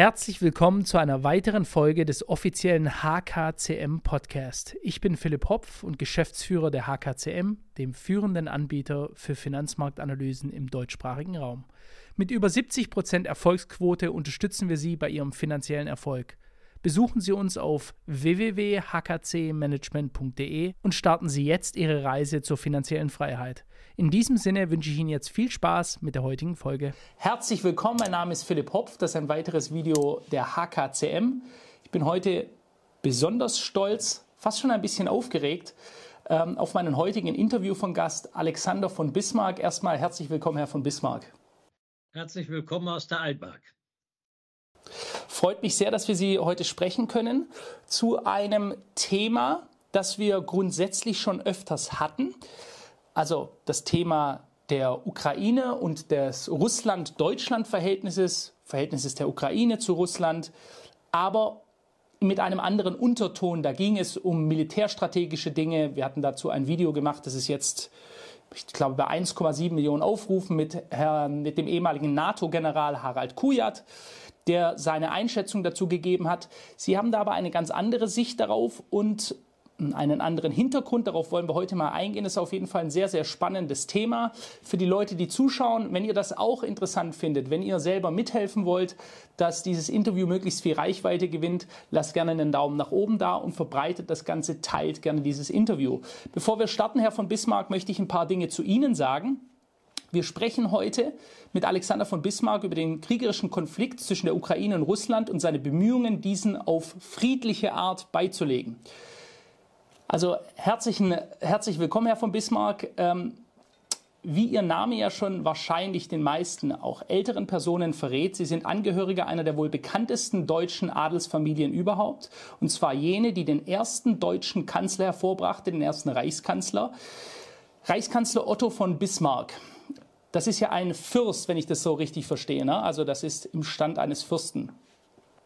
Herzlich willkommen zu einer weiteren Folge des offiziellen HKCM Podcast. Ich bin Philipp Hopf und Geschäftsführer der HKCM, dem führenden Anbieter für Finanzmarktanalysen im deutschsprachigen Raum. Mit über 70% Erfolgsquote unterstützen wir Sie bei Ihrem finanziellen Erfolg. Besuchen Sie uns auf www.hkcmanagement.de und starten Sie jetzt Ihre Reise zur finanziellen Freiheit. In diesem Sinne wünsche ich Ihnen jetzt viel Spaß mit der heutigen Folge. Herzlich willkommen, mein Name ist Philipp Hopf. Das ist ein weiteres Video der HKCM. Ich bin heute besonders stolz, fast schon ein bisschen aufgeregt ähm, auf meinen heutigen Interview von Gast Alexander von Bismarck. Erstmal herzlich willkommen, Herr von Bismarck. Herzlich willkommen aus der Altmark. Freut mich sehr, dass wir Sie heute sprechen können zu einem Thema, das wir grundsätzlich schon öfters hatten. Also das Thema der Ukraine und des Russland-Deutschland-Verhältnisses, Verhältnisses der Ukraine zu Russland, aber mit einem anderen Unterton. Da ging es um militärstrategische Dinge. Wir hatten dazu ein Video gemacht, das ist jetzt, ich glaube, bei 1,7 Millionen Aufrufen mit, Herrn, mit dem ehemaligen NATO-General Harald Kujat, der seine Einschätzung dazu gegeben hat. Sie haben da aber eine ganz andere Sicht darauf und einen anderen Hintergrund. Darauf wollen wir heute mal eingehen. Das ist auf jeden Fall ein sehr, sehr spannendes Thema für die Leute, die zuschauen. Wenn ihr das auch interessant findet, wenn ihr selber mithelfen wollt, dass dieses Interview möglichst viel Reichweite gewinnt, lasst gerne einen Daumen nach oben da und verbreitet das Ganze, teilt gerne dieses Interview. Bevor wir starten, Herr von Bismarck, möchte ich ein paar Dinge zu Ihnen sagen. Wir sprechen heute mit Alexander von Bismarck über den kriegerischen Konflikt zwischen der Ukraine und Russland und seine Bemühungen, diesen auf friedliche Art beizulegen. Also herzlichen, herzlich willkommen, Herr von Bismarck. Ähm, wie Ihr Name ja schon wahrscheinlich den meisten, auch älteren Personen verrät, Sie sind Angehöriger einer der wohl bekanntesten deutschen Adelsfamilien überhaupt. Und zwar jene, die den ersten deutschen Kanzler hervorbrachte, den ersten Reichskanzler. Reichskanzler Otto von Bismarck. Das ist ja ein Fürst, wenn ich das so richtig verstehe. Ne? Also das ist im Stand eines Fürsten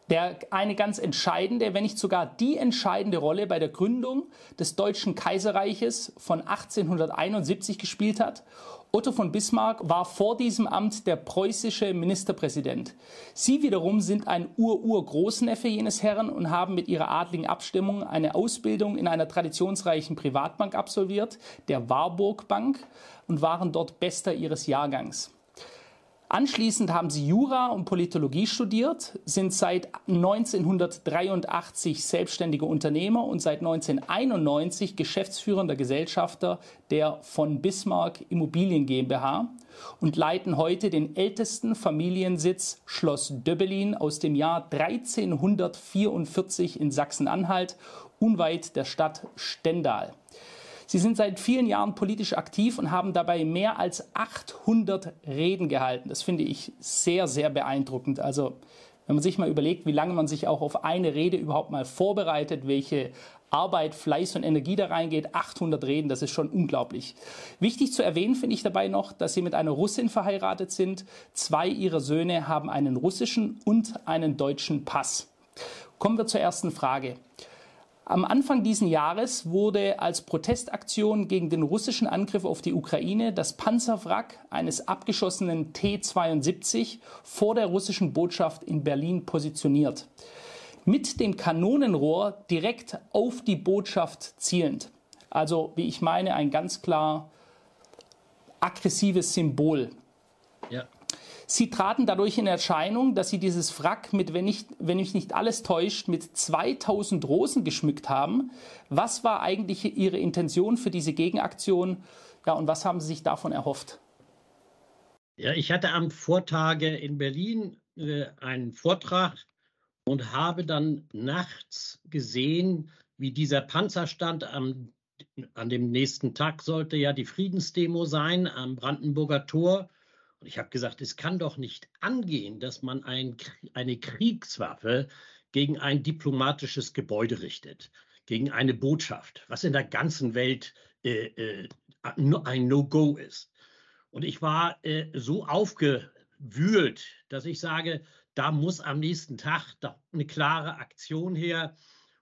der eine ganz entscheidende, wenn nicht sogar die entscheidende Rolle bei der Gründung des Deutschen Kaiserreiches von 1871 gespielt hat. Otto von Bismarck war vor diesem Amt der preußische Ministerpräsident. Sie wiederum sind ein Ur-Ur-Großneffe jenes Herren und haben mit ihrer adligen Abstimmung eine Ausbildung in einer traditionsreichen Privatbank absolviert, der Warburg Bank, und waren dort Bester ihres Jahrgangs. Anschließend haben sie Jura und Politologie studiert, sind seit 1983 selbstständige Unternehmer und seit 1991 geschäftsführender Gesellschafter der von Bismarck Immobilien GmbH und leiten heute den ältesten Familiensitz Schloss Döbbelin aus dem Jahr 1344 in Sachsen-Anhalt, unweit der Stadt Stendal. Sie sind seit vielen Jahren politisch aktiv und haben dabei mehr als 800 Reden gehalten. Das finde ich sehr, sehr beeindruckend. Also wenn man sich mal überlegt, wie lange man sich auch auf eine Rede überhaupt mal vorbereitet, welche Arbeit, Fleiß und Energie da reingeht, 800 Reden, das ist schon unglaublich. Wichtig zu erwähnen finde ich dabei noch, dass sie mit einer Russin verheiratet sind. Zwei ihrer Söhne haben einen russischen und einen deutschen Pass. Kommen wir zur ersten Frage. Am Anfang dieses Jahres wurde als Protestaktion gegen den russischen Angriff auf die Ukraine das Panzerwrack eines abgeschossenen T-72 vor der russischen Botschaft in Berlin positioniert. Mit dem Kanonenrohr direkt auf die Botschaft zielend. Also, wie ich meine, ein ganz klar aggressives Symbol. Sie traten dadurch in Erscheinung, dass sie dieses Wrack mit, wenn, nicht, wenn mich nicht alles täuscht, mit 2000 Rosen geschmückt haben. Was war eigentlich Ihre Intention für diese Gegenaktion? Ja, und was haben Sie sich davon erhofft? Ja, ich hatte am Vortage in Berlin äh, einen Vortrag und habe dann nachts gesehen, wie dieser Panzer stand. Am, an dem nächsten Tag sollte ja die Friedensdemo sein am Brandenburger Tor. Und ich habe gesagt, es kann doch nicht angehen, dass man ein, eine Kriegswaffe gegen ein diplomatisches Gebäude richtet, gegen eine Botschaft, was in der ganzen Welt äh, äh, ein No-Go ist. Und ich war äh, so aufgewühlt, dass ich sage, da muss am nächsten Tag eine klare Aktion her.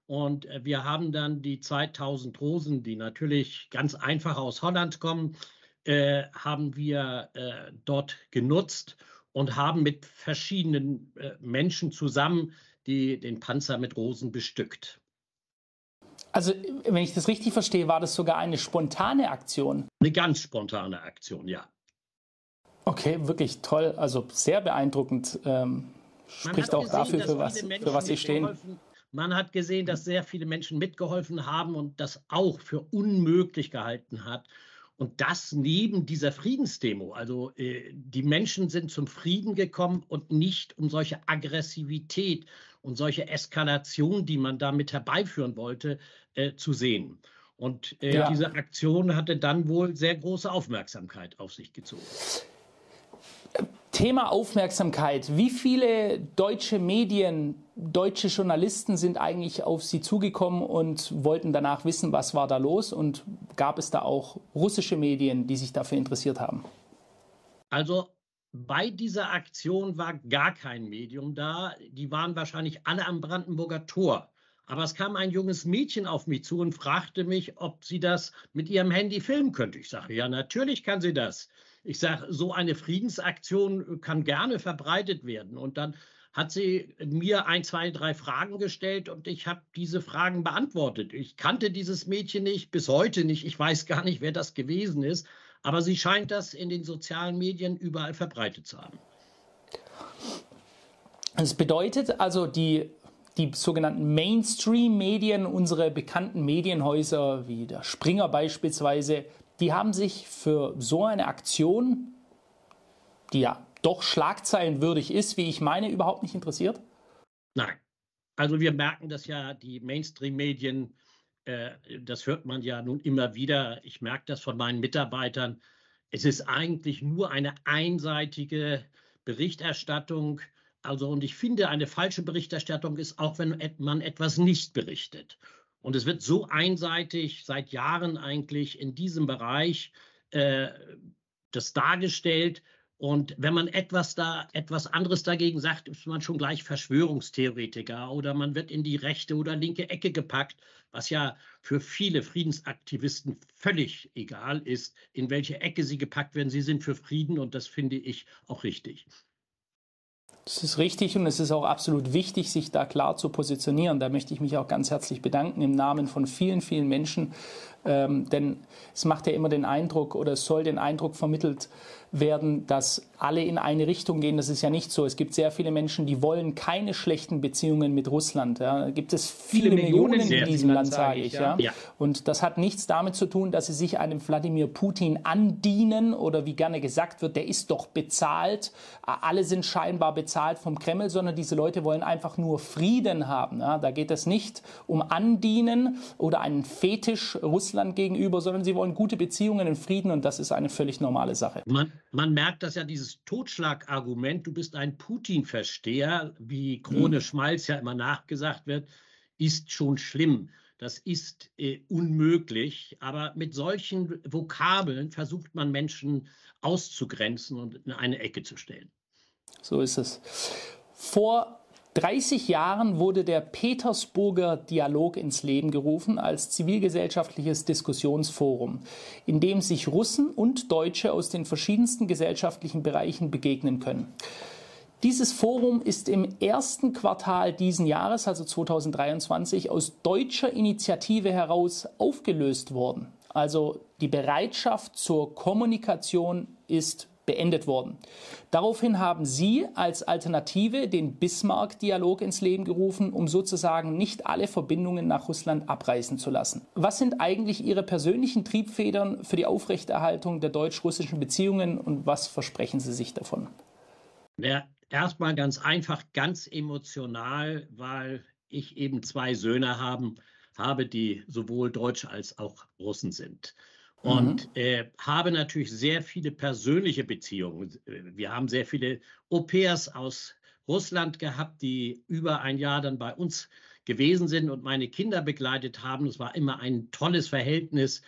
Und äh, wir haben dann die 2000 Rosen, die natürlich ganz einfach aus Holland kommen, äh, haben wir äh, dort genutzt, und haben mit verschiedenen äh, Menschen zusammen die, den Panzer mit Rosen bestückt. Also, wenn ich das richtig verstehe, war das sogar eine spontane Aktion. Eine ganz spontane Aktion, ja. Okay, wirklich toll. Also sehr beeindruckend. Ähm, spricht auch gesehen, dafür, für was, für was Sie stehen. Man hat gesehen, dass sehr viele Menschen mitgeholfen haben und das auch für unmöglich gehalten hat. Und das neben dieser Friedensdemo. Also äh, die Menschen sind zum Frieden gekommen und nicht um solche Aggressivität und solche Eskalation, die man damit herbeiführen wollte, äh, zu sehen. Und äh, ja. diese Aktion hatte dann wohl sehr große Aufmerksamkeit auf sich gezogen. Thema Aufmerksamkeit. Wie viele deutsche Medien, deutsche Journalisten sind eigentlich auf Sie zugekommen und wollten danach wissen, was war da los? Und gab es da auch russische Medien, die sich dafür interessiert haben? Also bei dieser Aktion war gar kein Medium da. Die waren wahrscheinlich alle am Brandenburger Tor. Aber es kam ein junges Mädchen auf mich zu und fragte mich, ob sie das mit ihrem Handy filmen könnte. Ich sage, ja, natürlich kann sie das. Ich sage, so eine Friedensaktion kann gerne verbreitet werden. Und dann hat sie mir ein, zwei, drei Fragen gestellt und ich habe diese Fragen beantwortet. Ich kannte dieses Mädchen nicht, bis heute nicht. Ich weiß gar nicht, wer das gewesen ist. Aber sie scheint das in den sozialen Medien überall verbreitet zu haben. Das bedeutet also, die, die sogenannten Mainstream-Medien, unsere bekannten Medienhäuser wie der Springer beispielsweise, die haben sich für so eine Aktion, die ja doch schlagzeilenwürdig ist, wie ich meine, überhaupt nicht interessiert? Nein. Also wir merken das ja, die Mainstream-Medien, äh, das hört man ja nun immer wieder. Ich merke das von meinen Mitarbeitern. Es ist eigentlich nur eine einseitige Berichterstattung. Also, und ich finde, eine falsche Berichterstattung ist auch, wenn man etwas nicht berichtet. Und es wird so einseitig seit Jahren eigentlich in diesem Bereich äh, das dargestellt. Und wenn man etwas da, etwas anderes dagegen sagt, ist man schon gleich Verschwörungstheoretiker oder man wird in die rechte oder linke Ecke gepackt, was ja für viele Friedensaktivisten völlig egal ist, in welche Ecke sie gepackt werden. Sie sind für Frieden und das finde ich auch richtig. Das ist richtig und es ist auch absolut wichtig, sich da klar zu positionieren. Da möchte ich mich auch ganz herzlich bedanken im Namen von vielen, vielen Menschen, ähm, denn es macht ja immer den Eindruck oder es soll den Eindruck vermittelt werden, dass alle in eine Richtung gehen. Das ist ja nicht so. Es gibt sehr viele Menschen, die wollen keine schlechten Beziehungen mit Russland. Ja. Da gibt es viele, viele Millionen, Millionen in diesem Land, sage ich. Ja. ja. Und das hat nichts damit zu tun, dass sie sich einem Wladimir Putin andienen oder wie gerne gesagt wird, der ist doch bezahlt. Alle sind scheinbar bezahlt vom Kreml, sondern diese Leute wollen einfach nur Frieden haben. Ja. Da geht es nicht um Andienen oder einen Fetisch Russland gegenüber, sondern sie wollen gute Beziehungen in Frieden und das ist eine völlig normale Sache. Man, man merkt das ja, dieses Totschlagargument, du bist ein Putin-Versteher, wie Krone mhm. Schmalz ja immer nachgesagt wird, ist schon schlimm. Das ist äh, unmöglich. Aber mit solchen Vokabeln versucht man Menschen auszugrenzen und in eine Ecke zu stellen. So ist es. Vor 30 Jahren wurde der Petersburger Dialog ins Leben gerufen als zivilgesellschaftliches Diskussionsforum, in dem sich Russen und Deutsche aus den verschiedensten gesellschaftlichen Bereichen begegnen können. Dieses Forum ist im ersten Quartal diesen Jahres, also 2023, aus deutscher Initiative heraus aufgelöst worden. Also die Bereitschaft zur Kommunikation ist beendet worden. Daraufhin haben Sie als Alternative den Bismarck-Dialog ins Leben gerufen, um sozusagen nicht alle Verbindungen nach Russland abreißen zu lassen. Was sind eigentlich Ihre persönlichen Triebfedern für die Aufrechterhaltung der deutsch-russischen Beziehungen und was versprechen Sie sich davon? Ja, erstmal ganz einfach, ganz emotional, weil ich eben zwei Söhne haben, habe, die sowohl Deutsch als auch Russen sind und mhm. äh, habe natürlich sehr viele persönliche Beziehungen. Wir haben sehr viele Au-pairs aus Russland gehabt, die über ein Jahr dann bei uns gewesen sind und meine Kinder begleitet haben. Es war immer ein tolles Verhältnis.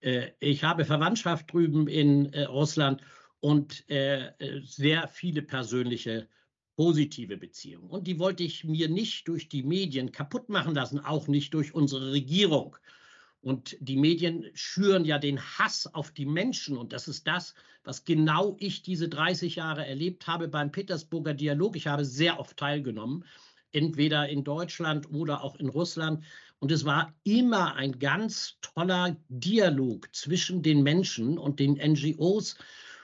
Äh, ich habe Verwandtschaft drüben in äh, Russland und äh, sehr viele persönliche positive Beziehungen. Und die wollte ich mir nicht durch die Medien kaputt machen lassen, auch nicht durch unsere Regierung. Und die Medien schüren ja den Hass auf die Menschen. Und das ist das, was genau ich diese 30 Jahre erlebt habe beim Petersburger Dialog. Ich habe sehr oft teilgenommen, entweder in Deutschland oder auch in Russland. Und es war immer ein ganz toller Dialog zwischen den Menschen und den NGOs.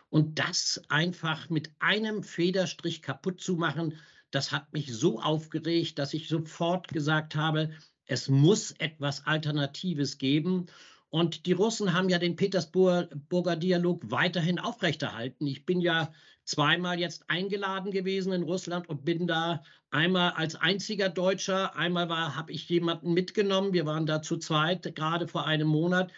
Und das einfach mit einem Federstrich kaputt zu machen, das hat mich so aufgeregt, dass ich sofort gesagt habe, es muss etwas Alternatives geben. Und die Russen haben ja den Petersburger Dialog weiterhin aufrechterhalten. Ich bin ja zweimal jetzt eingeladen gewesen in Russland und bin da einmal als einziger Deutscher, einmal habe ich jemanden mitgenommen. Wir waren da zu zweit, gerade vor einem Monat.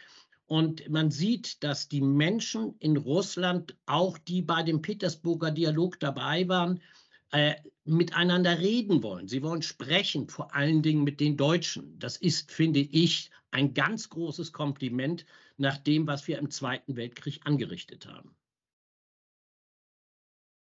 Und man sieht, dass die Menschen in Russland, auch die bei dem Petersburger Dialog dabei waren, äh, miteinander reden wollen. Sie wollen sprechen, vor allen Dingen mit den Deutschen. Das ist, finde ich, ein ganz großes Kompliment nach dem, was wir im Zweiten Weltkrieg angerichtet haben.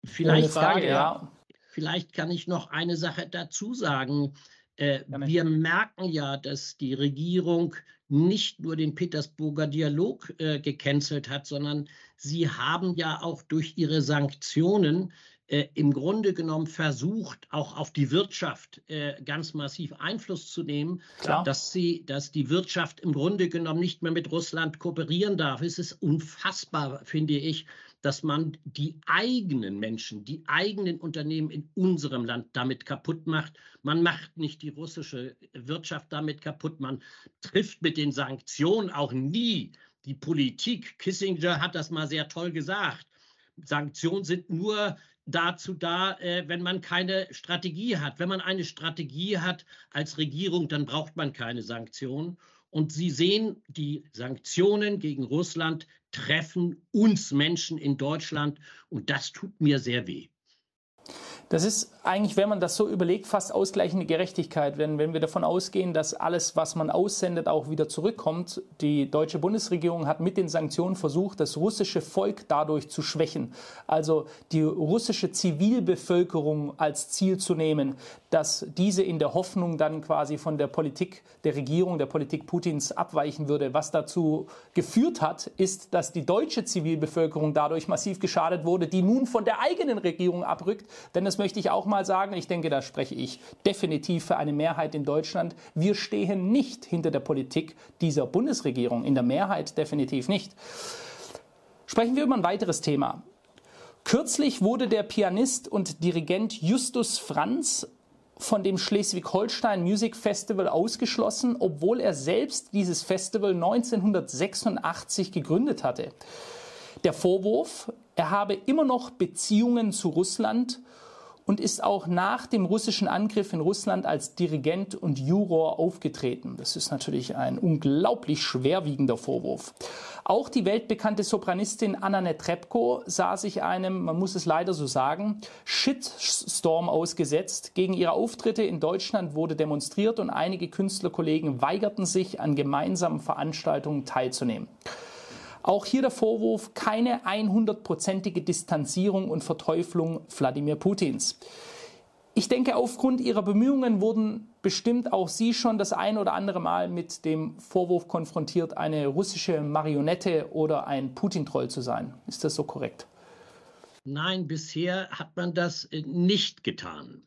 Vielleicht, Frage, ja. vielleicht kann ich noch eine Sache dazu sagen. Äh, wir merken ja, dass die Regierung nicht nur den Petersburger Dialog äh, gecancelt hat, sondern sie haben ja auch durch ihre Sanktionen äh, im Grunde genommen versucht, auch auf die Wirtschaft äh, ganz massiv Einfluss zu nehmen, Klar. dass sie, dass die Wirtschaft im Grunde genommen nicht mehr mit Russland kooperieren darf. Es ist unfassbar, finde ich, dass man die eigenen Menschen, die eigenen Unternehmen in unserem Land damit kaputt macht. Man macht nicht die russische Wirtschaft damit kaputt. Man trifft mit den Sanktionen auch nie die Politik. Kissinger hat das mal sehr toll gesagt. Sanktionen sind nur dazu da, äh, wenn man keine Strategie hat. Wenn man eine Strategie hat als Regierung, dann braucht man keine Sanktionen. Und Sie sehen, die Sanktionen gegen Russland treffen uns Menschen in Deutschland und das tut mir sehr weh. Das ist eigentlich, wenn man das so überlegt, fast ausgleichende Gerechtigkeit. Wenn, wenn wir davon ausgehen, dass alles, was man aussendet, auch wieder zurückkommt. Die deutsche Bundesregierung hat mit den Sanktionen versucht, das russische Volk dadurch zu schwächen. Also die russische Zivilbevölkerung als Ziel zu nehmen, dass diese in der Hoffnung dann quasi von der Politik der Regierung, der Politik Putins abweichen würde. Was dazu geführt hat, ist, dass die deutsche Zivilbevölkerung dadurch massiv geschadet wurde, die nun von der eigenen Regierung abrückt. Denn das möchte ich auch mal sagen. Ich denke, da spreche ich definitiv für eine Mehrheit in Deutschland. Wir stehen nicht hinter der Politik dieser Bundesregierung. In der Mehrheit definitiv nicht. Sprechen wir über ein weiteres Thema. Kürzlich wurde der Pianist und Dirigent Justus Franz von dem Schleswig-Holstein Music Festival ausgeschlossen, obwohl er selbst dieses Festival 1986 gegründet hatte. Der Vorwurf, er habe immer noch Beziehungen zu Russland und ist auch nach dem russischen Angriff in Russland als Dirigent und Juror aufgetreten. Das ist natürlich ein unglaublich schwerwiegender Vorwurf. Auch die weltbekannte Sopranistin Anna Netrebko sah sich einem, man muss es leider so sagen, Shitstorm ausgesetzt. Gegen ihre Auftritte in Deutschland wurde demonstriert und einige Künstlerkollegen weigerten sich, an gemeinsamen Veranstaltungen teilzunehmen. Auch hier der Vorwurf, keine 100-prozentige Distanzierung und Verteuflung Wladimir Putins. Ich denke, aufgrund Ihrer Bemühungen wurden bestimmt auch Sie schon das ein oder andere Mal mit dem Vorwurf konfrontiert, eine russische Marionette oder ein Putin-Troll zu sein. Ist das so korrekt? Nein, bisher hat man das äh, nicht getan.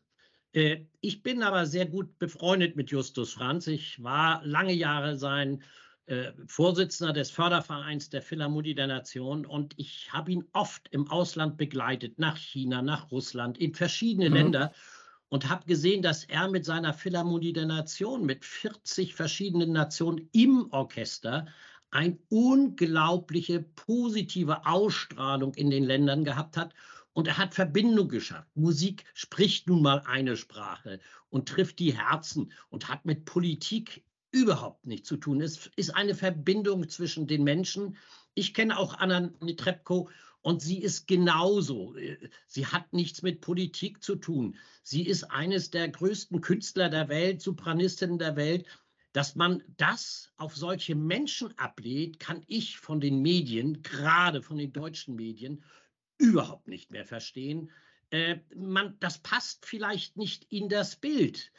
Äh, ich bin aber sehr gut befreundet mit Justus Franz. Ich war lange Jahre sein äh, Vorsitzender des Fördervereins der Philharmonie der Nation und ich habe ihn oft im Ausland begleitet, nach China, nach Russland, in verschiedene mhm. Länder und habe gesehen, dass er mit seiner Philharmonie der Nation, mit 40 verschiedenen Nationen im Orchester, eine unglaubliche positive Ausstrahlung in den Ländern gehabt hat. Und er hat Verbindung geschafft. Musik spricht nun mal eine Sprache und trifft die Herzen und hat mit Politik überhaupt nichts zu tun. Es ist eine Verbindung zwischen den Menschen. Ich kenne auch Anna Netrebko und sie ist genauso. Sie hat nichts mit Politik zu tun. Sie ist eines der größten Künstler der Welt, Sopranistinnen der Welt. Dass man das auf solche Menschen ablehnt, kann ich von den Medien, gerade von den deutschen Medien, überhaupt nicht mehr verstehen. Äh, man, das passt vielleicht nicht in das Bild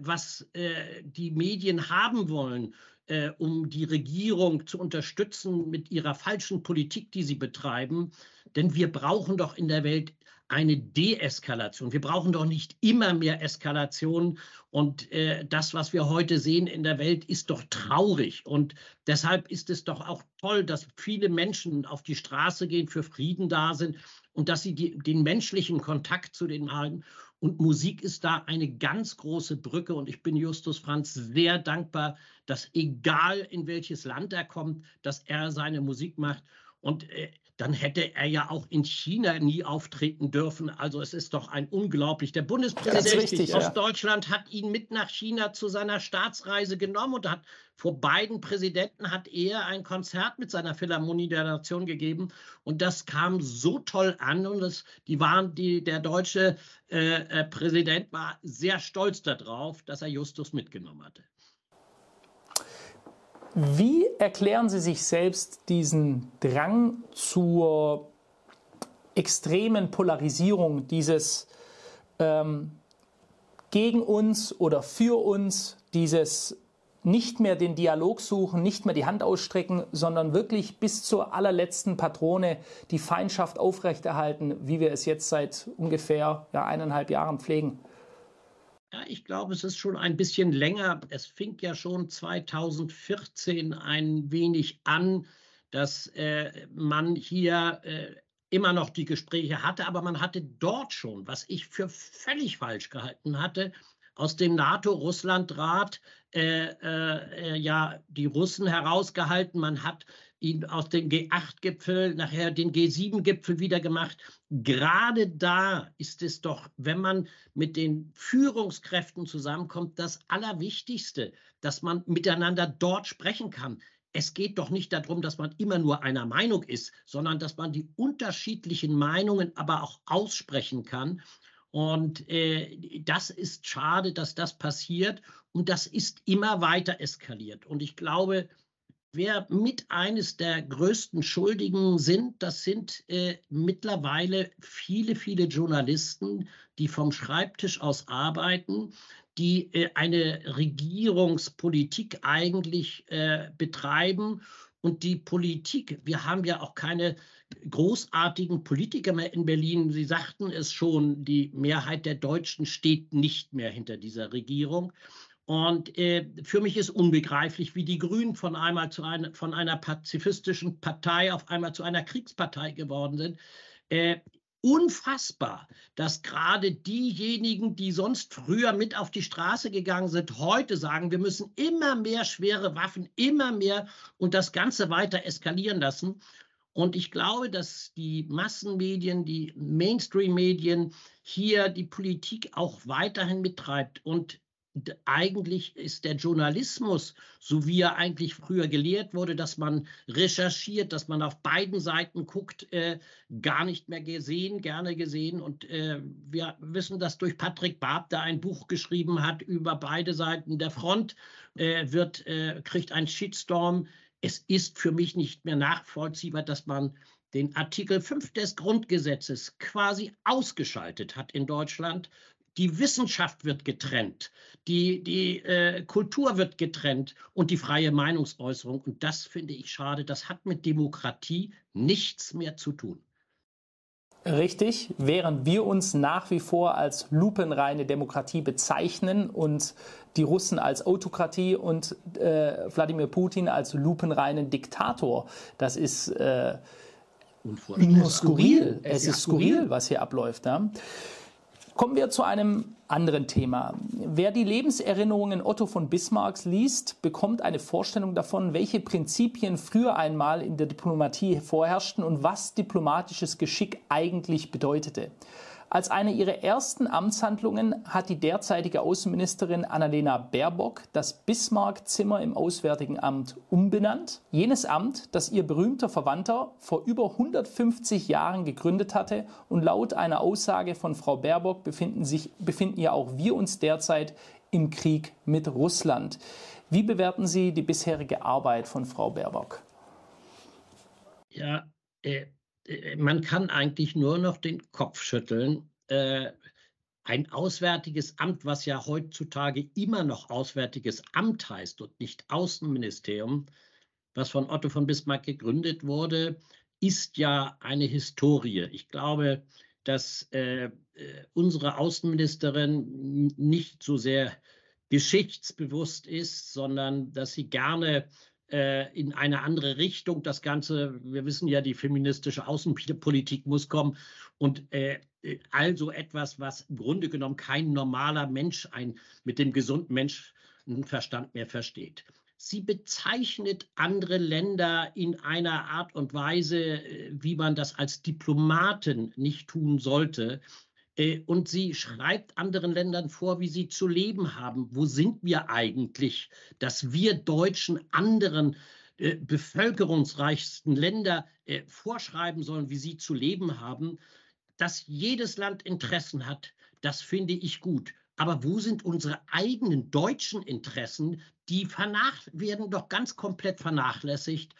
was äh, die Medien haben wollen. äh, um die Regierung zu unterstützen mit ihrer falschen Politik, die sie betreiben. Denn wir brauchen doch in der Welt eine Deeskalation. Wir brauchen doch nicht immer mehr Eskalation. Und äh, das, was wir heute sehen in der Welt, ist doch traurig. Und deshalb ist es doch auch toll, dass viele Menschen auf die Straße gehen, für Frieden da sind und dass sie die, den menschlichen Kontakt zu den halten. Und Musik ist da eine ganz große Brücke. Und ich bin Justus Franz sehr dankbar, dass egal in welches Land er kommt, dass er seine Musik macht. Und äh, dann hätte er ja auch in China nie auftreten dürfen. Also es ist doch ein unglaublich. Der Bundespräsident richtig, aus ja. Deutschland hat ihn mit nach China zu seiner Staatsreise genommen und hat vor beiden Präsidenten hat er ein Konzert mit seiner Philharmonie der Nation gegeben und das kam so toll an und das, die waren die der deutsche äh, äh Präsident war sehr stolz darauf, dass er Justus mitgenommen hatte. Wie erklären Sie sich selbst diesen Drang zur extremen Polarisierung, dieses ähm, gegen uns oder für uns, dieses nicht mehr den Dialog suchen, nicht mehr die Hand ausstrecken, sondern wirklich bis zur allerletzten Patrone die Feindschaft aufrechterhalten, wie wir es jetzt seit ungefähr ja, eineinhalb Jahren pflegen? Ja, ich glaube, es ist schon ein bisschen länger. Es fing ja schon 2014 ein wenig an, dass äh, man hier äh, immer noch die Gespräche hatte, aber man hatte dort schon, was ich für völlig falsch gehalten hatte, aus dem NATO-Russland-Rat äh, äh, ja die Russen herausgehalten. Man hat ihn aus dem G8-Gipfel nachher den G7-Gipfel wieder gemacht. Gerade da ist es doch, wenn man mit den Führungskräften zusammenkommt, das Allerwichtigste, dass man miteinander dort sprechen kann. Es geht doch nicht darum, dass man immer nur einer Meinung ist, sondern dass man die unterschiedlichen Meinungen aber auch aussprechen kann. Und äh, das ist schade, dass das passiert. Und das ist immer weiter eskaliert. Und ich glaube, wer mit eines der größten Schuldigen sind, das sind äh, mittlerweile viele, viele Journalisten, die vom Schreibtisch aus arbeiten, die äh, eine Regierungspolitik eigentlich äh, betreiben. Und die Politik, wir haben ja auch keine großartigen Politiker mehr in Berlin. Sie sagten es schon, die Mehrheit der Deutschen steht nicht mehr hinter dieser Regierung. Und äh, für mich ist unbegreiflich, wie die Grünen von einmal zu einer, von einer pazifistischen Partei auf einmal zu einer Kriegspartei geworden sind. Äh, unfassbar, dass gerade diejenigen, die sonst früher mit auf die Straße gegangen sind, heute sagen, wir müssen immer mehr schwere Waffen, immer mehr und das Ganze weiter eskalieren lassen. Und ich glaube, dass die Massenmedien, die Mainstream-Medien hier die Politik auch weiterhin mittreibt. Und eigentlich ist der Journalismus, so wie er eigentlich früher gelehrt wurde, dass man recherchiert, dass man auf beiden Seiten guckt, äh, gar nicht mehr gesehen, gerne gesehen. Und äh, wir wissen, dass durch Patrick Barb, der ein Buch geschrieben hat über beide Seiten der Front, äh, wird, äh, kriegt ein Shitstorm. Es ist für mich nicht mehr nachvollziehbar, dass man den Artikel 5 des Grundgesetzes quasi ausgeschaltet hat in Deutschland die Wissenschaft wird getrennt, die, die äh, Kultur wird getrennt und die freie Meinungsäußerung. Und das finde ich schade. Das hat mit Demokratie nichts mehr zu tun. Richtig, während wir uns nach wie vor als lupenreine Demokratie bezeichnen und die Russen als Autokratie und äh, Wladimir Putin als lupenreinen Diktator. Das ist äh, nur skurril. Es ist skurril, was hier abläuft. Ja? Kommen wir zu einem anderen Thema. Wer die Lebenserinnerungen Otto von Bismarcks liest, bekommt eine Vorstellung davon, welche Prinzipien früher einmal in der Diplomatie vorherrschten und was diplomatisches Geschick eigentlich bedeutete. Als eine ihrer ersten Amtshandlungen hat die derzeitige Außenministerin Annalena Baerbock das Bismarck-Zimmer im Auswärtigen Amt umbenannt. Jenes Amt, das ihr berühmter Verwandter vor über 150 Jahren gegründet hatte. Und laut einer Aussage von Frau Baerbock befinden, sich, befinden ja auch wir uns derzeit im Krieg mit Russland. Wie bewerten Sie die bisherige Arbeit von Frau Baerbock? Ja, äh, man kann eigentlich nur noch den Kopf schütteln. Äh, ein Auswärtiges Amt, was ja heutzutage immer noch Auswärtiges Amt heißt und nicht Außenministerium, was von Otto von Bismarck gegründet wurde, ist ja eine Historie. Ich glaube, dass äh, äh unsere Außenministerin nicht so sehr geschichtsbewusst ist, sondern dass sie gerne äh, in eine andere Richtung das Ganze, wir wissen ja, die feministische Außenpolitik muss kommen und äh, also etwas, was im Grunde genommen kein normaler Mensch ein, mit dem gesunden Menschenverstand mehr versteht. Sie bezeichnet andere Länder in einer Art und Weise, äh, wie man das als Diplomaten nicht tun sollte. Äh, und sie schreibt anderen Ländern vor, wie sie zu leben haben. Wo sind wir eigentlich, dass wir Deutschen anderen äh, bevölkerungsreichsten Länder äh, vorschreiben sollen, wie sie zu leben haben? Dass jedes Land Interessen hat, das finde ich gut. Aber wo sind unsere eigenen deutschen Interessen? Die werden doch ganz komplett vernachlässigt.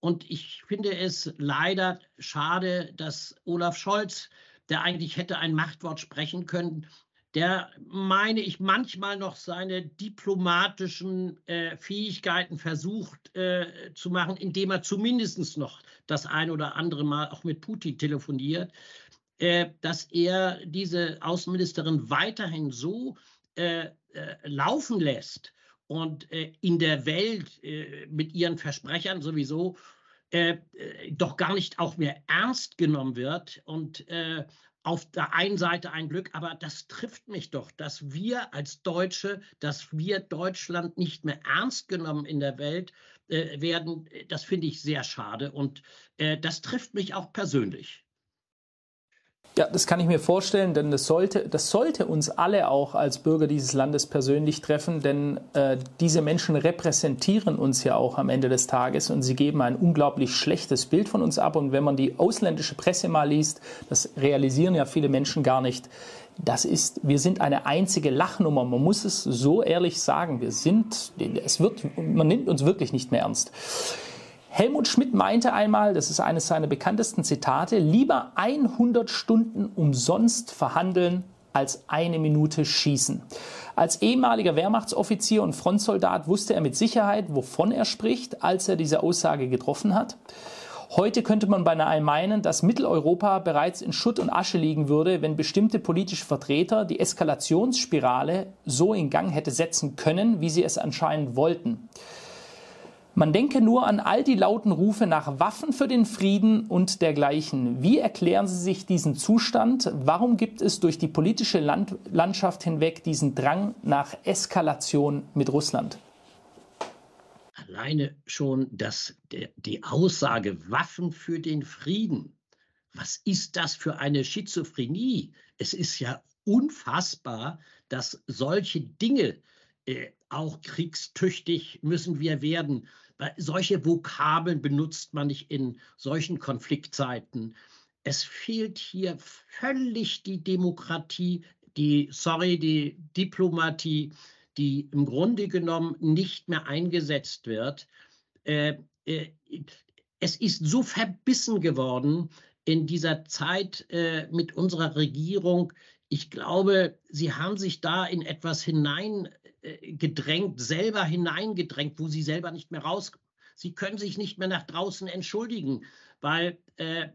Und ich finde es leider schade, dass Olaf Scholz der eigentlich hätte ein Machtwort sprechen können, der, meine ich, manchmal noch seine diplomatischen äh, Fähigkeiten versucht äh, zu machen, indem er zumindest noch das ein oder andere Mal auch mit Putin telefoniert, äh, dass er diese Außenministerin weiterhin so äh, äh, laufen lässt und äh, in der Welt mit ihren Versprechern sowieso äh, äh, doch gar nicht auch mehr ernst genommen wird. Und äh, auf der einen Seite ein Glück, aber das trifft mich doch, dass wir als Deutsche, dass wir Deutschland nicht mehr ernst genommen in der Welt äh, werden, das finde ich sehr schade und äh, das trifft mich auch persönlich. Ja, das kann ich mir vorstellen, denn das sollte, das sollte uns alle auch als Bürger dieses Landes persönlich treffen, denn äh, diese Menschen repräsentieren uns ja auch am Ende des Tages und sie geben ein unglaublich schlechtes Bild von uns ab. Und wenn man die ausländische Presse mal liest, das realisieren ja viele Menschen gar nicht, das ist, wir sind eine einzige Lachnummer. Man muss es so ehrlich sagen. Wir sind, es wird, man nimmt uns wirklich nicht mehr ernst. Helmut Schmidt meinte einmal, das ist eines seiner bekanntesten Zitate, lieber 100 Stunden umsonst verhandeln als eine Minute schießen. Als ehemaliger Wehrmachtsoffizier und Frontsoldat wusste er mit Sicherheit, wovon er spricht, als er diese Aussage getroffen hat. Heute könnte man beinahe meinen, dass Mitteleuropa bereits in Schutt und Asche liegen würde, wenn bestimmte politische Vertreter die Eskalationsspirale so in Gang hätte setzen können, wie sie es anscheinend wollten. Man denke nur an all die lauten Rufe nach Waffen für den Frieden und dergleichen. Wie erklären Sie sich diesen Zustand? Warum gibt es durch die politische Land Landschaft hinweg diesen Drang nach Eskalation mit Russland? Alleine schon das, der, die Aussage Waffen für den Frieden. Was ist das für eine Schizophrenie? Es ist ja unfassbar, dass solche Dinge äh, auch kriegstüchtig müssen wir werden. Solche Vokabeln benutzt man nicht in solchen Konfliktzeiten. Es fehlt hier völlig die Demokratie, die, sorry, die Diplomatie, die im Grunde genommen nicht mehr eingesetzt wird. Äh, äh, es ist so verbissen geworden in dieser Zeit äh, mit unserer Regierung. Ich glaube, sie haben sich da in etwas hinein gedrängt, selber hineingedrängt, wo sie selber nicht mehr rauskommen. Sie können sich nicht mehr nach draußen entschuldigen, weil äh,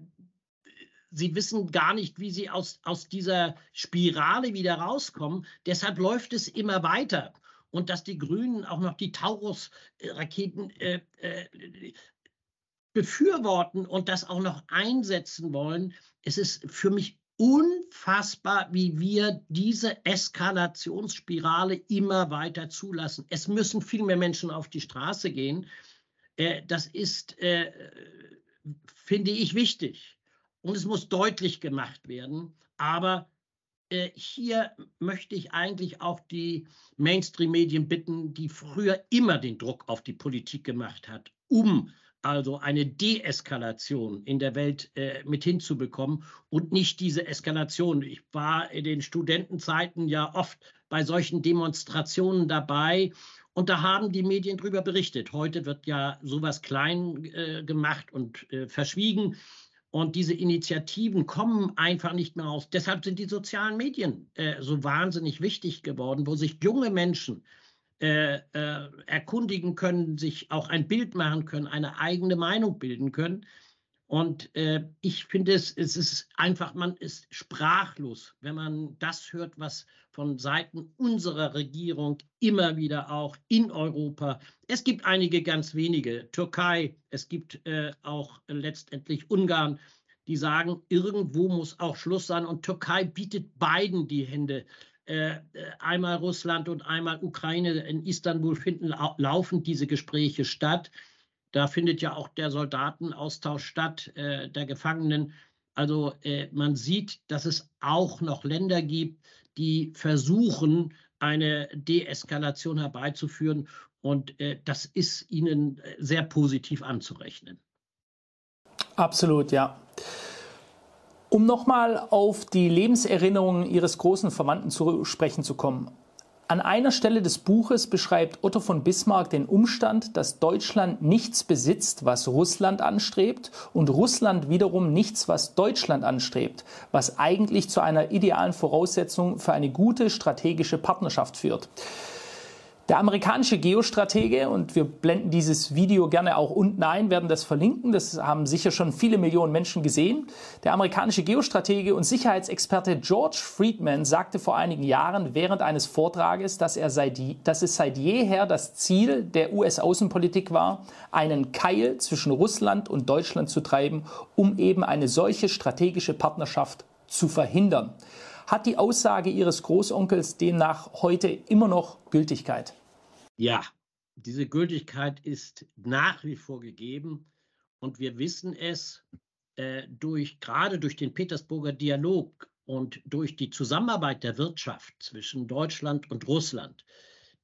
sie wissen gar nicht, wie sie aus, aus dieser Spirale wieder rauskommen. Deshalb läuft es immer weiter. Und dass die Grünen auch noch die Taurus-Raketen äh, äh, befürworten und das auch noch einsetzen wollen, es ist für mich unfassbar, wie wir diese Eskalationsspirale immer weiter zulassen. Es müssen viel mehr Menschen auf die Straße gehen. Äh, das ist, äh, finde ich, wichtig. Und es muss deutlich gemacht werden. Aber äh, hier möchte ich eigentlich auch die Mainstream-Medien bitten, die früher immer den Druck auf die Politik gemacht hat, um also eine Deeskalation in der Welt äh, mit hinzubekommen und nicht diese Eskalation. Ich war in den Studentenzeiten ja oft bei solchen Demonstrationen dabei und da haben die Medien darüber berichtet. Heute wird ja sowas klein äh, gemacht und äh, verschwiegen. Und diese Initiativen kommen einfach nicht mehr aus. Deshalb sind die sozialen Medien äh, so wahnsinnig wichtig geworden, wo sich junge Menschen äh, äh, erkundigen können, sich auch ein Bild machen können, eine eigene Meinung bilden können. Und äh, ich finde es, es ist einfach, man ist sprachlos, wenn man das hört, was von Seiten unserer Regierung immer wieder auch in Europa. Es gibt einige ganz wenige, Türkei, es gibt äh, auch letztendlich Ungarn, die sagen, irgendwo muss auch Schluss sein. Und Türkei bietet beiden die Hände. Äh, einmal Russland und einmal Ukraine. In Istanbul finden laufend diese Gespräche statt. Da findet ja auch der Soldatenaustausch statt, äh, der Gefangenen. Also äh, man sieht, dass es auch noch Länder gibt, die versuchen, eine Deeskalation herbeizuführen. Und äh, das ist ihnen äh, sehr positiv anzurechnen. Absolut, ja. Um nochmal auf die Lebenserinnerungen Ihres großen Verwandten zu sprechen zu kommen. An einer Stelle des Buches beschreibt Otto von Bismarck den Umstand, dass Deutschland nichts besitzt, was Russland anstrebt, und Russland wiederum nichts, was Deutschland anstrebt, was eigentlich zu einer idealen Voraussetzung für eine gute strategische Partnerschaft führt. Der amerikanische Geostratege, und wir blenden dieses Video gerne auch unten ein, werden das verlinken, das haben sicher schon viele Millionen Menschen gesehen. Der amerikanische Geostratege und Sicherheitsexperte George Friedman sagte vor einigen Jahren während eines Vortrages, dass, er seit, dass es seit jeher das Ziel der US-Außenpolitik war, einen Keil zwischen Russland und Deutschland zu treiben, um eben eine solche strategische Partnerschaft zu verhindern. Hat die Aussage Ihres Großonkels demnach heute immer noch Gültigkeit? Ja, diese Gültigkeit ist nach wie vor gegeben und wir wissen es äh, durch, gerade durch den Petersburger Dialog und durch die Zusammenarbeit der Wirtschaft zwischen Deutschland und Russland,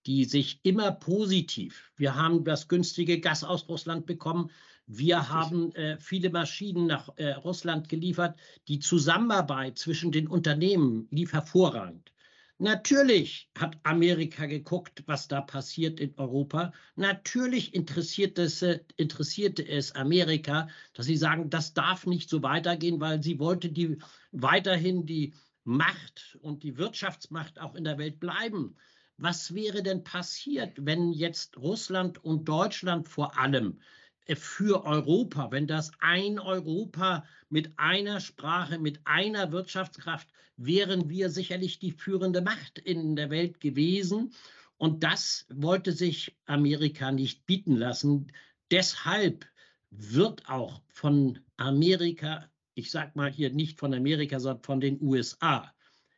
die sich immer positiv, wir haben das günstige Gas aus Russland bekommen, wir haben äh, viele Maschinen nach äh, Russland geliefert. Die Zusammenarbeit zwischen den Unternehmen lief hervorragend. Natürlich hat Amerika geguckt, was da passiert in Europa. Natürlich interessiert es, äh, interessierte es Amerika, dass sie sagen, das darf nicht so weitergehen, weil sie wollte die, weiterhin die Macht und die Wirtschaftsmacht auch in der Welt bleiben. Was wäre denn passiert, wenn jetzt Russland und Deutschland vor allem für Europa, wenn das ein Europa mit einer Sprache, mit einer Wirtschaftskraft, wären wir sicherlich die führende Macht in der Welt gewesen. Und das wollte sich Amerika nicht bieten lassen. Deshalb wird auch von Amerika, ich sage mal hier nicht von Amerika, sondern von den USA,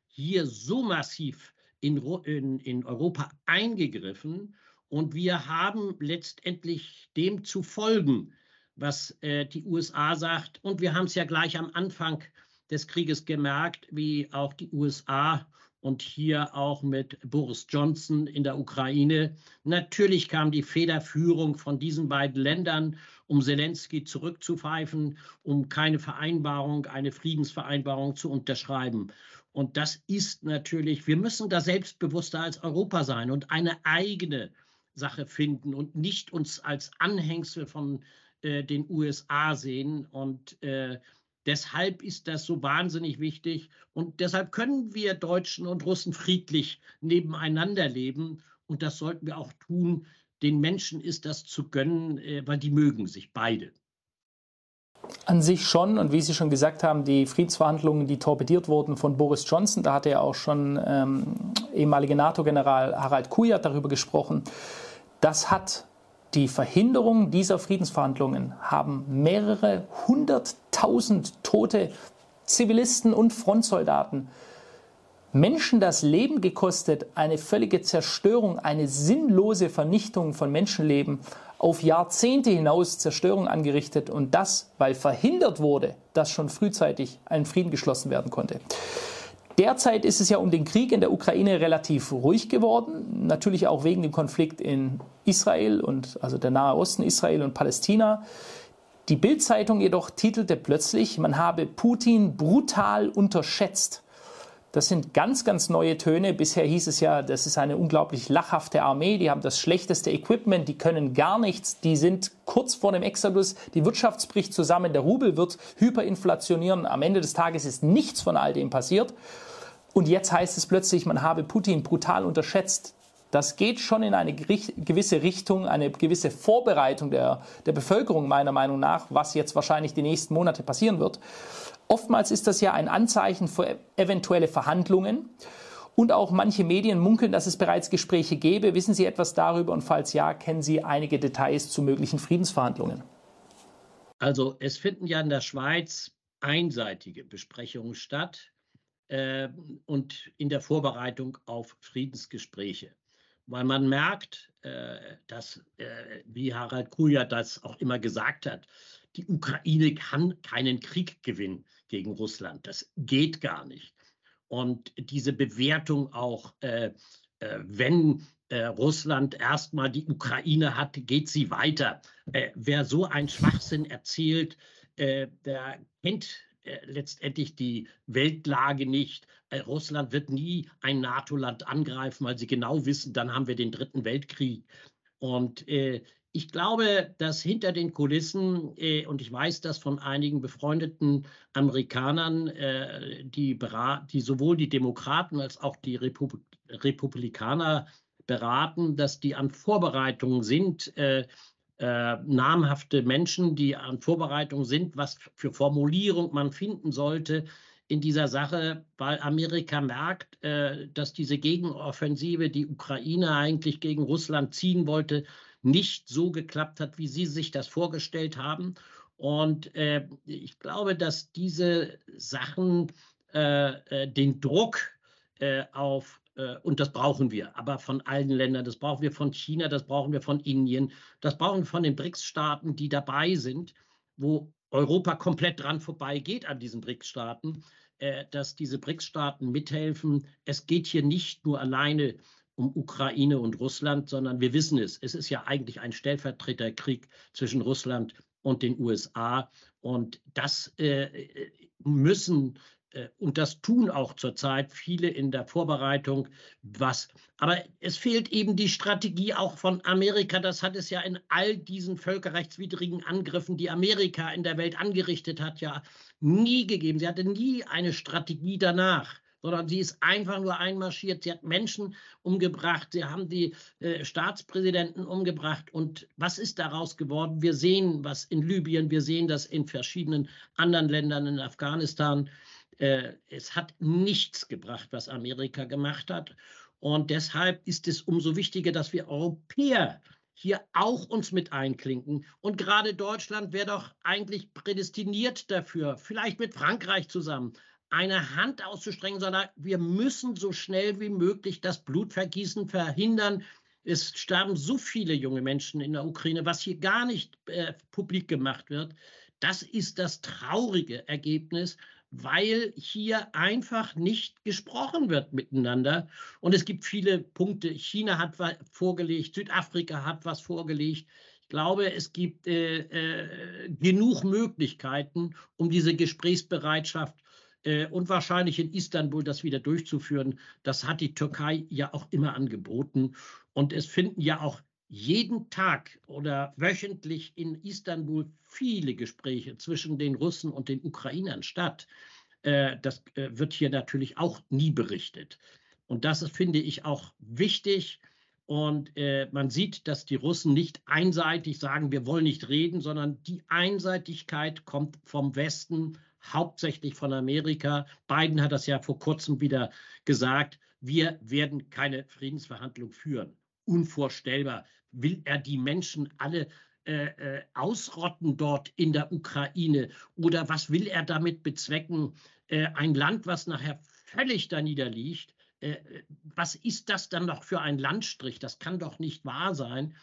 hier so massiv in, in, in Europa eingegriffen und wir haben letztendlich dem zu folgen, was äh, die USA sagt. Und wir haben es ja gleich am Anfang des Krieges gemerkt, wie auch die USA und hier auch mit Boris Johnson in der Ukraine. Natürlich kam die Federführung von diesen beiden Ländern, um Zelensky zurückzupfeifen, um keine Vereinbarung, eine Friedensvereinbarung zu unterschreiben. Und das ist natürlich, wir müssen da selbstbewusster als Europa sein und eine eigene Sache finden und nicht uns als Anhängsel von äh, den USA sehen. Und äh, deshalb ist das so wahnsinnig wichtig. Und deshalb können wir Deutschen und Russen friedlich nebeneinander leben. Und das sollten wir auch tun. Den Menschen ist das zu gönnen, äh, weil die mögen sich beide. An sich schon. Und wie Sie schon gesagt haben, die Friedensverhandlungen, die torpediert wurden von Boris Johnson, da hatte ja auch schon ähm, ehemalige NATO-General Harald Kujat darüber gesprochen. Das hat die Verhinderung dieser Friedensverhandlungen haben mehrere hunderttausend tote Zivilisten und Frontsoldaten, Menschen das Leben gekostet, eine völlige Zerstörung, eine sinnlose Vernichtung von Menschenleben, auf Jahrzehnte hinaus Zerstörung angerichtet und das, weil verhindert wurde, dass schon frühzeitig ein Frieden geschlossen werden konnte. Derzeit ist es ja um den Krieg in der Ukraine relativ ruhig geworden, natürlich auch wegen dem Konflikt in Israel und also der Nahe Osten, Israel und Palästina. Die Bild-Zeitung jedoch titelte plötzlich, man habe Putin brutal unterschätzt. Das sind ganz, ganz neue Töne. Bisher hieß es ja, das ist eine unglaublich lachhafte Armee, die haben das schlechteste Equipment, die können gar nichts, die sind kurz vor dem Exodus, die Wirtschaft bricht zusammen, der Rubel wird hyperinflationieren. Am Ende des Tages ist nichts von all dem passiert. Und jetzt heißt es plötzlich, man habe Putin brutal unterschätzt. Das geht schon in eine gewisse Richtung, eine gewisse Vorbereitung der, der Bevölkerung meiner Meinung nach, was jetzt wahrscheinlich die nächsten Monate passieren wird. Oftmals ist das ja ein Anzeichen für eventuelle Verhandlungen. Und auch manche Medien munkeln, dass es bereits Gespräche gäbe. Wissen Sie etwas darüber? Und falls ja, kennen Sie einige Details zu möglichen Friedensverhandlungen? Also es finden ja in der Schweiz einseitige Besprechungen statt äh, und in der Vorbereitung auf Friedensgespräche weil man merkt, äh, dass, äh, wie Harald Kuja das auch immer gesagt hat, die Ukraine kann keinen Krieg gewinnen gegen Russland. Das geht gar nicht. Und diese Bewertung auch, äh, äh wenn äh, Russland erstmal die Ukraine hat, geht sie weiter. Äh, wer so einen Schwachsinn erzählt, der kennt äh, letztendlich die Weltlage nicht. Äh, Russland wird nie ein NATO-Land angreifen, weil sie genau wissen, dann haben wir den Dritten Weltkrieg. Und äh, ich glaube, dass hinter den Kulissen, äh, und ich weiß das von einigen befreundeten Amerikanern, äh, die, die, sowohl die Demokraten als auch die Repub Republikaner beraten, dass die an Vorbereitungen sind, äh, äh, namhafte Menschen, die an Vorbereitung sind, was für Formulierung man finden sollte in dieser Sache, weil Amerika merkt, äh, dass diese Gegenoffensive, die Ukraine eigentlich gegen Russland ziehen wollte, nicht so geklappt hat, wie sie sich das vorgestellt haben. Und äh, ich glaube, dass diese Sachen äh, äh, den Druck äh, auf äh, und das brauchen wir, aber von allen Ländern. Das brauchen wir von China, das brauchen wir von Indien, das brauchen wir von den BRICS-Staaten, die dabei sind, wo Europa komplett dran vorbeigeht an diesen BRICS-Staaten, äh, dass diese BRICS-Staaten mithelfen. Es geht hier nicht nur alleine um Ukraine und Russland, sondern wir wissen es. Es ist ja eigentlich ein Stellvertreterkrieg zwischen Russland und den USA. Und das äh, müssen äh, und das tun auch zurzeit viele in der Vorbereitung, was. Aber es fehlt eben die Strategie auch von Amerika. Das hat es ja in all diesen völkerrechtswidrigen Angriffen, die Amerika in der Welt angerichtet hat, ja nie gegeben. Sie hatte nie eine Strategie danach sondern sie ist einfach nur einmarschiert. Sie hat Menschen umgebracht, sie haben die äh, Staatspräsidenten umgebracht. Und was ist daraus geworden? Wir sehen was in Libyen, wir sehen das in verschiedenen anderen Ländern, in Afghanistan. Äh, es hat nichts gebracht, was Amerika gemacht hat. Und deshalb ist es umso wichtiger, dass wir Europäer hier auch uns mit einklinken. Und gerade Deutschland wäre doch eigentlich prädestiniert dafür, vielleicht mit Frankreich zusammen, eine Hand auszustrecken, sondern wir müssen so schnell wie möglich das Blutvergießen verhindern. Es sterben so viele junge Menschen in der Ukraine, was hier gar nicht äh, publik gemacht wird. Das ist das traurige Ergebnis weil hier einfach nicht gesprochen wird miteinander. Und es gibt viele Punkte. China hat was vorgelegt, Südafrika hat was vorgelegt. Ich glaube, es gibt äh, äh, genug Möglichkeiten, um diese Gesprächsbereitschaft äh, und wahrscheinlich in Istanbul das wieder durchzuführen. Das hat die Türkei ja auch immer angeboten. Und es finden ja auch jeden Tag oder wöchentlich in Istanbul viele Gespräche zwischen den Russen und den Ukrainern statt. Äh, das äh, wird hier natürlich auch nie berichtet. Und das finde ich auch wichtig. Und äh, man sieht, dass die Russen nicht einseitig sagen, wir wollen nicht reden, sondern die Einseitigkeit kommt vom Westen, hauptsächlich von Amerika. Biden hat das ja vor kurzem wieder gesagt, wir werden keine Friedensverhandlung führen. Unvorstellbar will er die Menschen alle äh, äh, ausrotten dort in der Ukraine? Oder was will er damit bezwecken? Äh, ein Land, was nachher völlig da niederliegt, äh, was ist das dann noch für ein Landstrich? Das kann doch nicht wahr sein.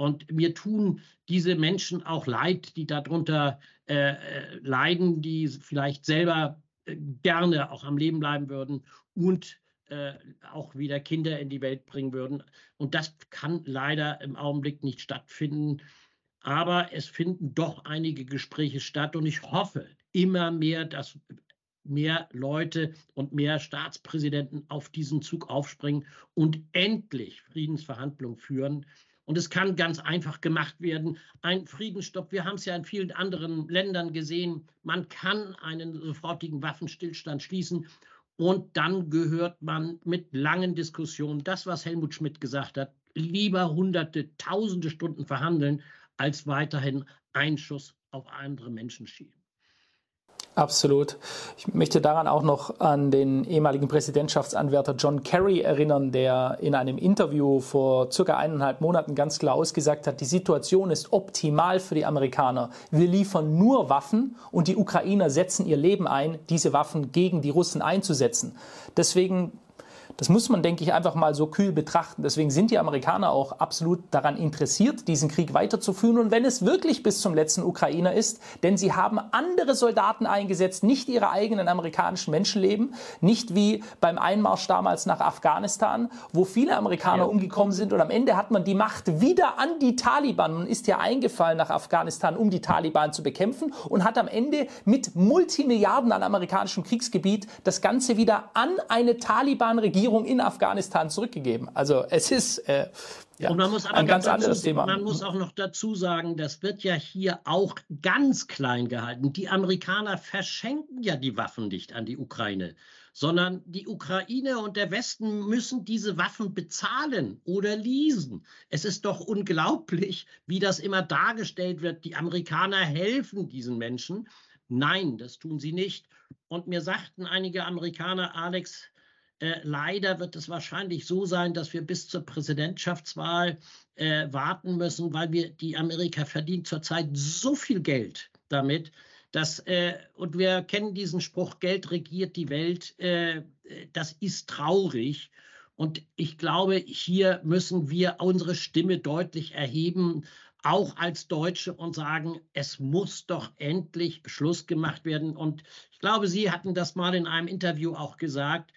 Und mir tun diese Menschen auch leid, die darunter äh, äh, leiden, die vielleicht selber gerne auch am Leben bleiben würden und äh, auch wieder Kinder in die Welt bringen würden. Und das kann leider im Augenblick nicht stattfinden. Aber es finden doch einige Gespräche statt und ich hoffe immer mehr, dass mehr Leute und mehr Staatspräsidenten auf diesen Zug aufspringen und endlich Friedensverhandlungen führen. Und es kann ganz einfach gemacht werden. Ein Friedensstopp, wir haben es ja in vielen anderen Ländern gesehen, man kann einen sofortigen Waffenstillstand schließen. Und dann gehört man mit langen Diskussionen, das, was Helmut Schmidt gesagt hat, lieber hunderte, tausende Stunden verhandeln, als weiterhin Einschuss auf andere Menschen schieben. Absolut. Ich möchte daran auch noch an den ehemaligen Präsidentschaftsanwärter John Kerry erinnern, der in einem Interview vor circa eineinhalb Monaten ganz klar ausgesagt hat, die Situation ist optimal für die Amerikaner. Wir liefern nur Waffen und die Ukrainer setzen ihr Leben ein, diese Waffen gegen die Russen einzusetzen. Deswegen das muss man, denke ich, einfach mal so kühl betrachten. Deswegen sind die Amerikaner auch absolut daran interessiert, diesen Krieg weiterzuführen. Und wenn es wirklich bis zum letzten Ukrainer ist, denn sie haben andere Soldaten eingesetzt, nicht ihre eigenen amerikanischen Menschenleben, nicht wie beim Einmarsch damals nach Afghanistan, wo viele Amerikaner ja. umgekommen sind. Und am Ende hat man die Macht wieder an die Taliban. Man ist ja eingefallen nach Afghanistan, um die Taliban zu bekämpfen und hat am Ende mit Multimilliarden an amerikanischem Kriegsgebiet das Ganze wieder an eine Taliban-Regierung Regierung in Afghanistan zurückgegeben. Also es ist äh, ja, und man muss aber ein ganz, ganz anderes Thema. Man muss auch noch dazu sagen, das wird ja hier auch ganz klein gehalten. Die Amerikaner verschenken ja die Waffen nicht an die Ukraine, sondern die Ukraine und der Westen müssen diese Waffen bezahlen oder leasen. Es ist doch unglaublich, wie das immer dargestellt wird. Die Amerikaner helfen diesen Menschen. Nein, das tun sie nicht. Und mir sagten einige Amerikaner, Alex, äh, leider wird es wahrscheinlich so sein, dass wir bis zur Präsidentschaftswahl äh, warten müssen, weil wir die Amerika verdient zurzeit so viel Geld damit, dass, äh, und wir kennen diesen Spruch, Geld regiert die Welt, äh, das ist traurig. Und ich glaube, hier müssen wir unsere Stimme deutlich erheben, auch als Deutsche und sagen, es muss doch endlich Schluss gemacht werden. Und ich glaube, Sie hatten das mal in einem Interview auch gesagt.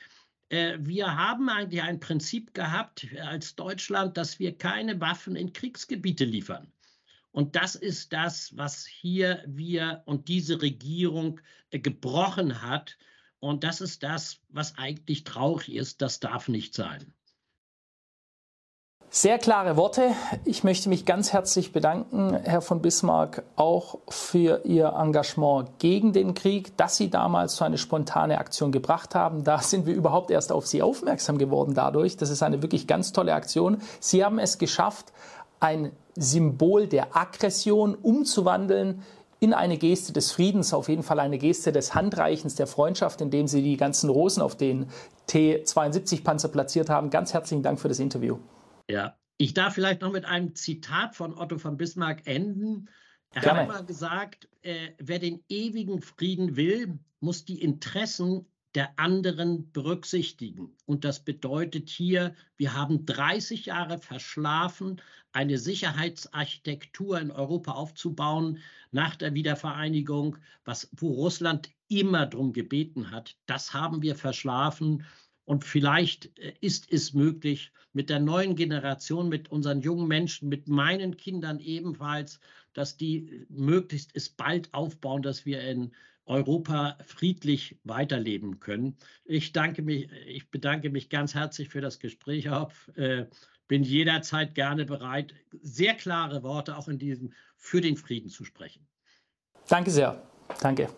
Äh, wir haben eigentlich ein Prinzip gehabt als Deutschland, dass wir keine Waffen in Kriegsgebiete liefern. Und das ist das, was hier wir und diese Regierung äh, gebrochen hat. Und das ist das, was eigentlich traurig ist. Das darf nicht sein. Sehr klare Worte. Ich möchte mich ganz herzlich bedanken, Herr von Bismarck, auch für Ihr Engagement gegen den Krieg, dass Sie damals so eine spontane Aktion gebracht haben. Da sind wir überhaupt erst auf Sie aufmerksam geworden dadurch. Das ist eine wirklich ganz tolle Aktion. Sie haben es geschafft, ein Symbol der Aggression umzuwandeln in eine Geste des Friedens, auf jeden Fall eine Geste des Handreichens, der Freundschaft, indem Sie die ganzen Rosen auf den T-72-Panzer platziert haben. Ganz herzlichen Dank für das Interview. Ja, ich darf vielleicht noch mit einem Zitat von Otto von Bismarck enden. Er Gerne. hat immer gesagt, äh, wer den ewigen Frieden will, muss die Interessen der anderen berücksichtigen. Und das bedeutet hier, wir haben 30 Jahre verschlafen, eine Sicherheitsarchitektur in Europa aufzubauen nach der Wiedervereinigung, was, wo Russland immer darum gebeten hat. Das haben wir verschlafen. Und vielleicht äh, ist es möglich, mit der neuen Generation, mit unseren jungen Menschen, mit meinen Kindern ebenfalls, dass die äh, möglichst es bald aufbauen, dass wir in Europa friedlich weiterleben können. Ich danke mich, ich bedanke mich ganz herzlich für das Gespräch. Ich äh, bin jederzeit gerne bereit, sehr klare Worte auch in diesem für den Frieden zu sprechen. Danke sehr. Danke.